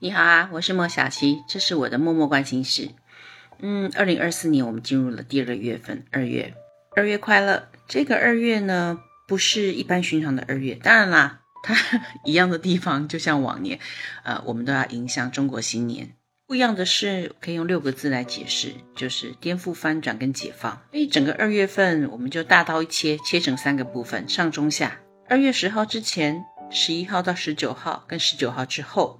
你好啊，我是莫小七，这是我的默默关心事。嗯，二零二四年我们进入了第二个月份，二月，二月快乐。这个二月呢，不是一般寻常的二月，当然啦，它 一样的地方就像往年，呃，我们都要迎向中国新年。不一样的是，可以用六个字来解释，就是颠覆、翻转跟解放。所以整个二月份，我们就大刀一切，切成三个部分，上中下。二月十号之前，十一号到十九号，跟十九号之后。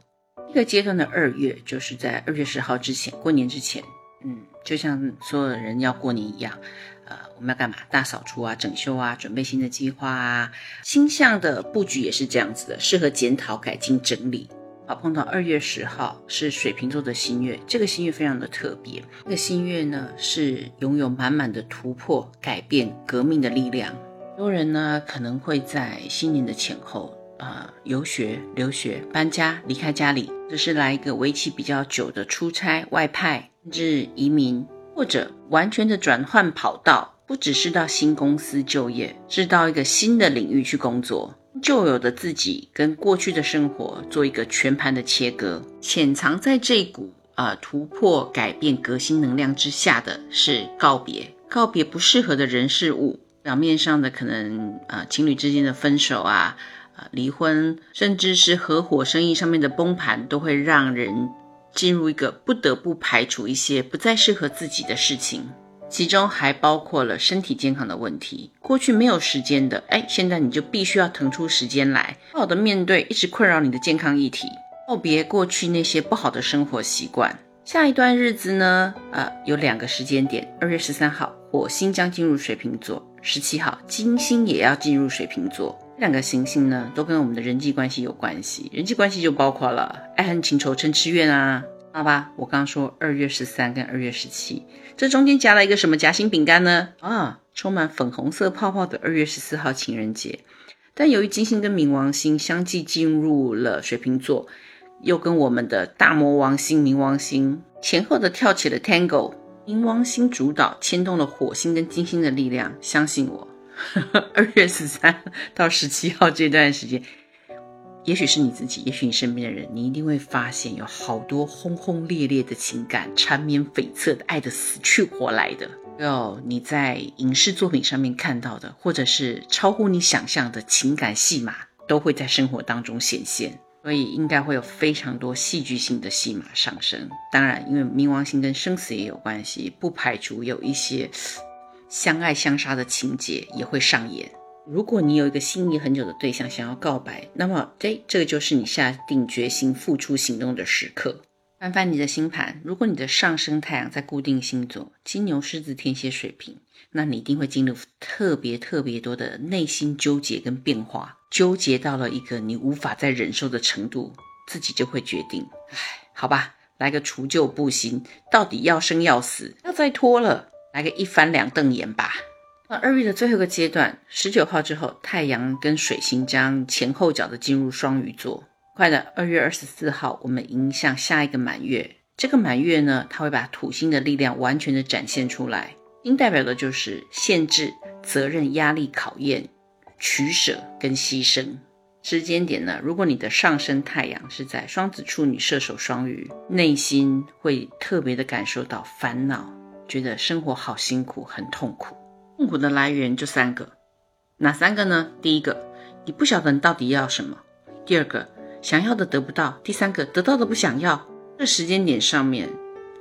一个阶段的二月，就是在二月十号之前，过年之前，嗯，就像所有的人要过年一样，呃，我们要干嘛？大扫除啊，整修啊，准备新的计划啊。星象的布局也是这样子的，适合检讨、改进、整理。好，碰到二月十号是水瓶座的新月，这个新月非常的特别。这个新月呢，是拥有满满的突破、改变、革命的力量。很多人呢，可能会在新年的前后。呃，游学、留学、搬家、离开家里，这是来一个为期比较久的出差、外派，甚至移民，或者完全的转换跑道，不只是到新公司就业，是到一个新的领域去工作，旧有的自己跟过去的生活做一个全盘的切割。潜藏在这股啊突破、改变、革新能量之下的是告别，告别不适合的人事物，表面上的可能啊情侣之间的分手啊。离婚，甚至是合伙生意上面的崩盘，都会让人进入一个不得不排除一些不再适合自己的事情，其中还包括了身体健康的问题。过去没有时间的，哎，现在你就必须要腾出时间来，好好的面对一直困扰你的健康议题，告别过去那些不好的生活习惯。下一段日子呢，呃，有两个时间点：二月十三号，火星将进入水瓶座；十七号，金星也要进入水瓶座。这两个行星呢，都跟我们的人际关系有关系。人际关系就包括了爱恨情仇、嗔痴怨啊。好吧，我刚刚说二月十三跟二月十七，这中间夹了一个什么夹心饼干呢？啊，充满粉红色泡泡的二月十四号情人节。但由于金星跟冥王星相继进入了水瓶座，又跟我们的大魔王星冥王星前后的跳起了 tango。冥王星主导牵动了火星跟金星的力量，相信我。二月十三到十七号这段时间，也许是你自己，也许你身边的人，你一定会发现有好多轰轰烈烈的情感，缠绵悱恻的，爱的死去活来的。有你在影视作品上面看到的，或者是超乎你想象的情感戏码，都会在生活当中显现。所以应该会有非常多戏剧性的戏码上升。当然，因为冥王星跟生死也有关系，不排除有一些。相爱相杀的情节也会上演。如果你有一个心仪很久的对象想要告白，那么这这个就是你下定决心付出行动的时刻。翻翻你的星盘，如果你的上升太阳在固定星座金牛、狮子、天蝎、水瓶，那你一定会经历特别特别多的内心纠结跟变化，纠结到了一个你无法再忍受的程度，自己就会决定，唉，好吧，来个除旧布新，到底要生要死，要再拖了。来个一翻两瞪眼吧。那二月的最后一个阶段，十九号之后，太阳跟水星将前后脚的进入双鱼座。快的，二月二十四号，我们迎向下一个满月。这个满月呢，它会把土星的力量完全的展现出来。星代表的就是限制、责任、压力、考验、取舍跟牺牲。时间点呢，如果你的上升太阳是在双子、处女、射手、双鱼，内心会特别的感受到烦恼。觉得生活好辛苦，很痛苦。痛苦的来源就三个，哪三个呢？第一个，你不晓得你到底要什么；第二个，想要的得不到；第三个，得到的不想要。这时间点上面，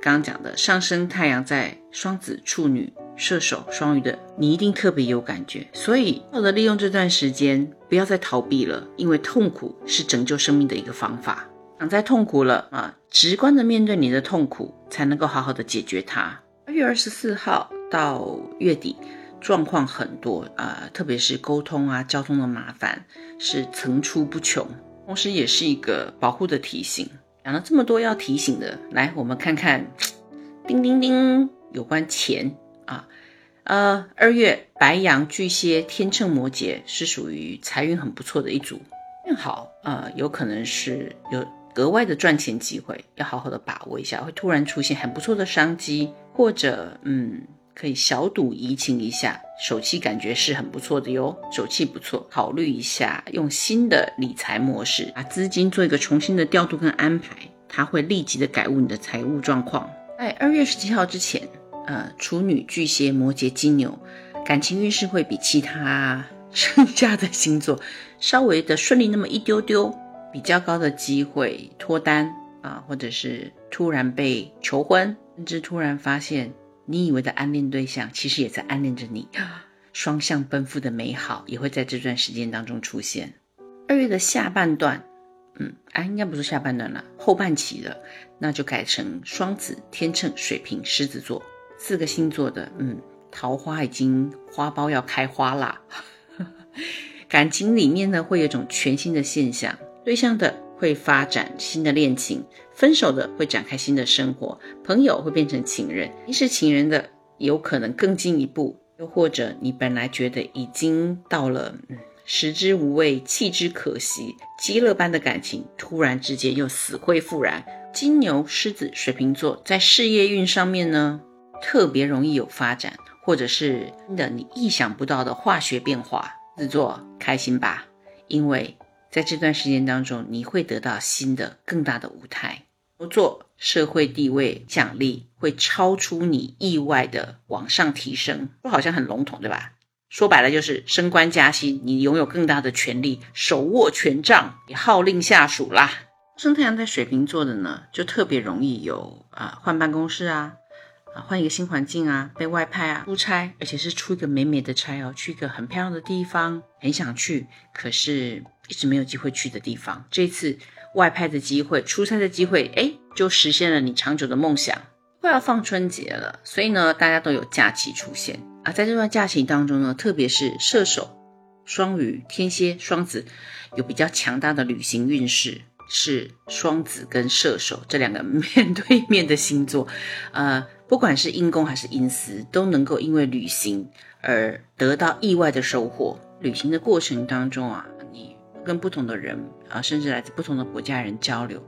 刚刚讲的上升太阳在双子、处女、射手、双鱼的，你一定特别有感觉。所以，好的利用这段时间，不要再逃避了，因为痛苦是拯救生命的一个方法。想在痛苦了啊，直观的面对你的痛苦，才能够好好的解决它。二月二十四号到月底，状况很多啊，特别是沟通啊、交通的麻烦是层出不穷，同时也是一个保护的提醒。讲了这么多要提醒的，来，我们看看，叮叮叮，有关钱啊，呃，二月白羊、巨蟹、天秤、摩羯是属于财运很不错的一组，正好啊，有可能是有格外的赚钱机会，要好好的把握一下，会突然出现很不错的商机。或者，嗯，可以小赌怡情一下，手气感觉是很不错的哟，手气不错，考虑一下用新的理财模式，把资金做一个重新的调度跟安排，它会立即的改悟你的财务状况。在二月十七号之前，呃，处女、巨蟹、摩羯、金牛，感情运势会比其他 剩下的星座稍微的顺利那么一丢丢，比较高的机会脱单啊，或者是突然被求婚，甚至突然发现你以为的暗恋对象，其实也在暗恋着你。双向奔赴的美好也会在这段时间当中出现。二月的下半段，嗯，啊，应该不是下半段了，后半期的，那就改成双子、天秤、水瓶、狮子座四个星座的，嗯，桃花已经花苞要开花啦。感情里面呢，会有一种全新的现象，对象的会发展新的恋情，分手的会展开新的生活，朋友会变成情人，你是情人的有可能更进一步。又或者你本来觉得已经到了食之无味弃之可惜，极乐般的感情，突然之间又死灰复燃。金牛、狮子、水瓶座在事业运上面呢，特别容易有发展，或者是真的你意想不到的化学变化。制作开心吧，因为在这段时间当中，你会得到新的更大的舞台。工作社会地位奖励会超出你意外的往上提升，说好像很笼统，对吧？说白了就是升官加薪，你拥有更大的权力，手握权杖，你号令下属啦。生太阳在水瓶座的呢，就特别容易有啊换办公室啊，啊换一个新环境啊，被外派啊出差，而且是出一个美美的差哦，去一个很漂亮的地方，很想去，可是一直没有机会去的地方，这次。外派的机会、出差的机会，哎，就实现了你长久的梦想。快要放春节了，所以呢，大家都有假期出现啊。在这段假期当中呢，特别是射手、双鱼、天蝎、双子，有比较强大的旅行运势。是双子跟射手这两个 面对面的星座，呃，不管是阴公还是阴司，都能够因为旅行而得到意外的收获。旅行的过程当中啊。跟不同的人啊，甚至来自不同的国家人交流，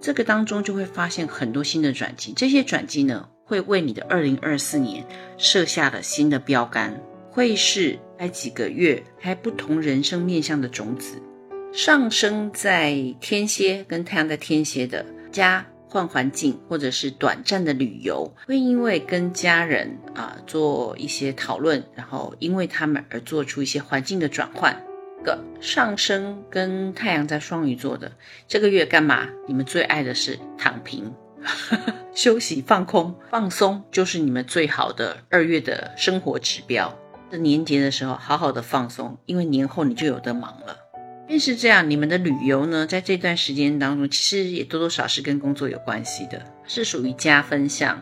这个当中就会发现很多新的转机。这些转机呢，会为你的二零二四年设下了新的标杆，会是在几个月开不同人生面向的种子。上升在天蝎跟太阳在天蝎的家换环境，或者是短暂的旅游，会因为跟家人啊做一些讨论，然后因为他们而做出一些环境的转换。个上升跟太阳在双鱼座的这个月干嘛？你们最爱的是躺平、休息、放空、放松，就是你们最好的二月的生活指标。这年节的时候，好好的放松，因为年后你就有得忙了。便是这样，你们的旅游呢，在这段时间当中，其实也多多少是跟工作有关系的，是属于加分项。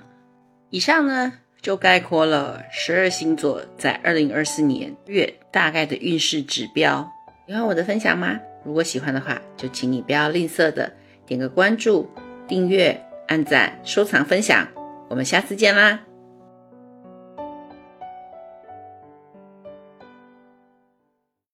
以上呢，就概括了十二星座在二零二四年月大概的运势指标。喜欢我的分享吗？如果喜欢的话，就请你不要吝啬的点个关注、订阅、按赞、收藏、分享。我们下次见啦！